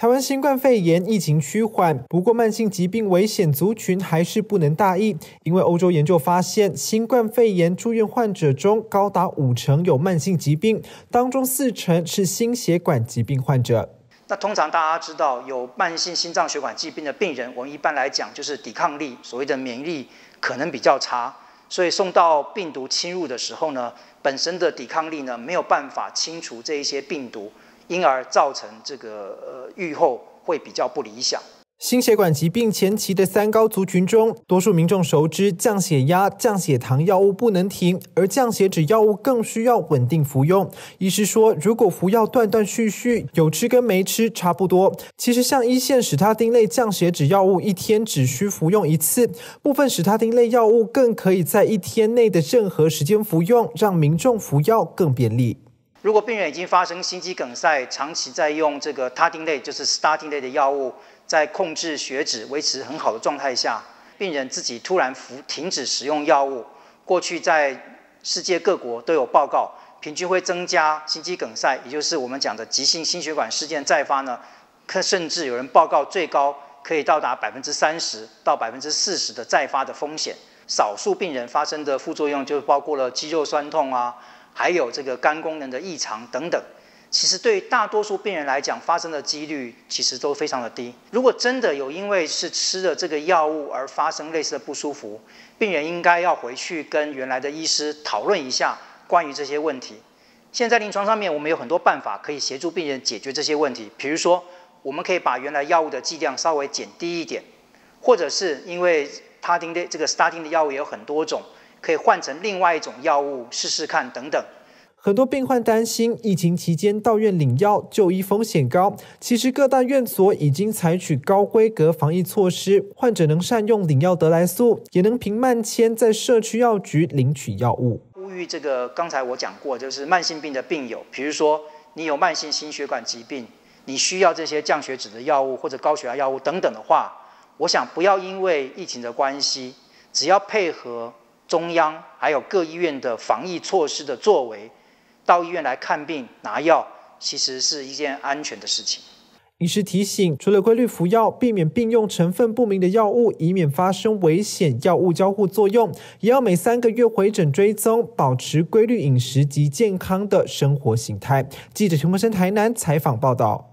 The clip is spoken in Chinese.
台湾新冠肺炎疫情趋缓，不过慢性疾病危险族群还是不能大意，因为欧洲研究发现，新冠肺炎住院患者中高达五成有慢性疾病，当中四成是心血管疾病患者。那通常大家知道，有慢性心脏血管疾病的病人，我们一般来讲就是抵抗力，所谓的免疫力可能比较差，所以送到病毒侵入的时候呢，本身的抵抗力呢没有办法清除这一些病毒。因而造成这个呃愈后会比较不理想。心血管疾病前期的三高族群中，多数民众熟知降血压、降血糖药物不能停，而降血脂药物更需要稳定服用。医师说，如果服药断断续续，有吃跟没吃差不多。其实像一线史他汀类降血脂药物，一天只需服用一次；部分史他汀类药物更可以在一天内的任何时间服用，让民众服药更便利。如果病人已经发生心肌梗塞，长期在用这个他汀类，就是 statin 类的药物，在控制血脂、维持很好的状态下，病人自己突然服停止使用药物，过去在世界各国都有报告，平均会增加心肌梗塞，也就是我们讲的急性心血管事件再发呢，可甚至有人报告最高可以到达百分之三十到百分之四十的再发的风险。少数病人发生的副作用就包括了肌肉酸痛啊。还有这个肝功能的异常等等，其实对大多数病人来讲，发生的几率其实都非常的低。如果真的有因为是吃了这个药物而发生类似的不舒服，病人应该要回去跟原来的医师讨论一下关于这些问题。现在临床上面，我们有很多办法可以协助病人解决这些问题，比如说，我们可以把原来药物的剂量稍微减低一点，或者是因为他汀的这个 starting 的药物也有很多种。可以换成另外一种药物试试看，等等。很多病患担心疫情期间到院领药就医风险高，其实各大院所已经采取高规格防疫措施，患者能善用领药得来速，也能凭慢签在社区药局领取药物。呼吁这个刚才我讲过，就是慢性病的病友，比如说你有慢性心血管疾病，你需要这些降血脂的药物或者高血压药物等等的话，我想不要因为疫情的关系，只要配合。中央还有各医院的防疫措施的作为，到医院来看病拿药，其实是一件安全的事情。医师提醒，除了规律服药，避免并用成分不明的药物，以免发生危险药物交互作用，也要每三个月回诊追踪，保持规律饮食及健康的生活形态。记者陈柏生台南采访报道。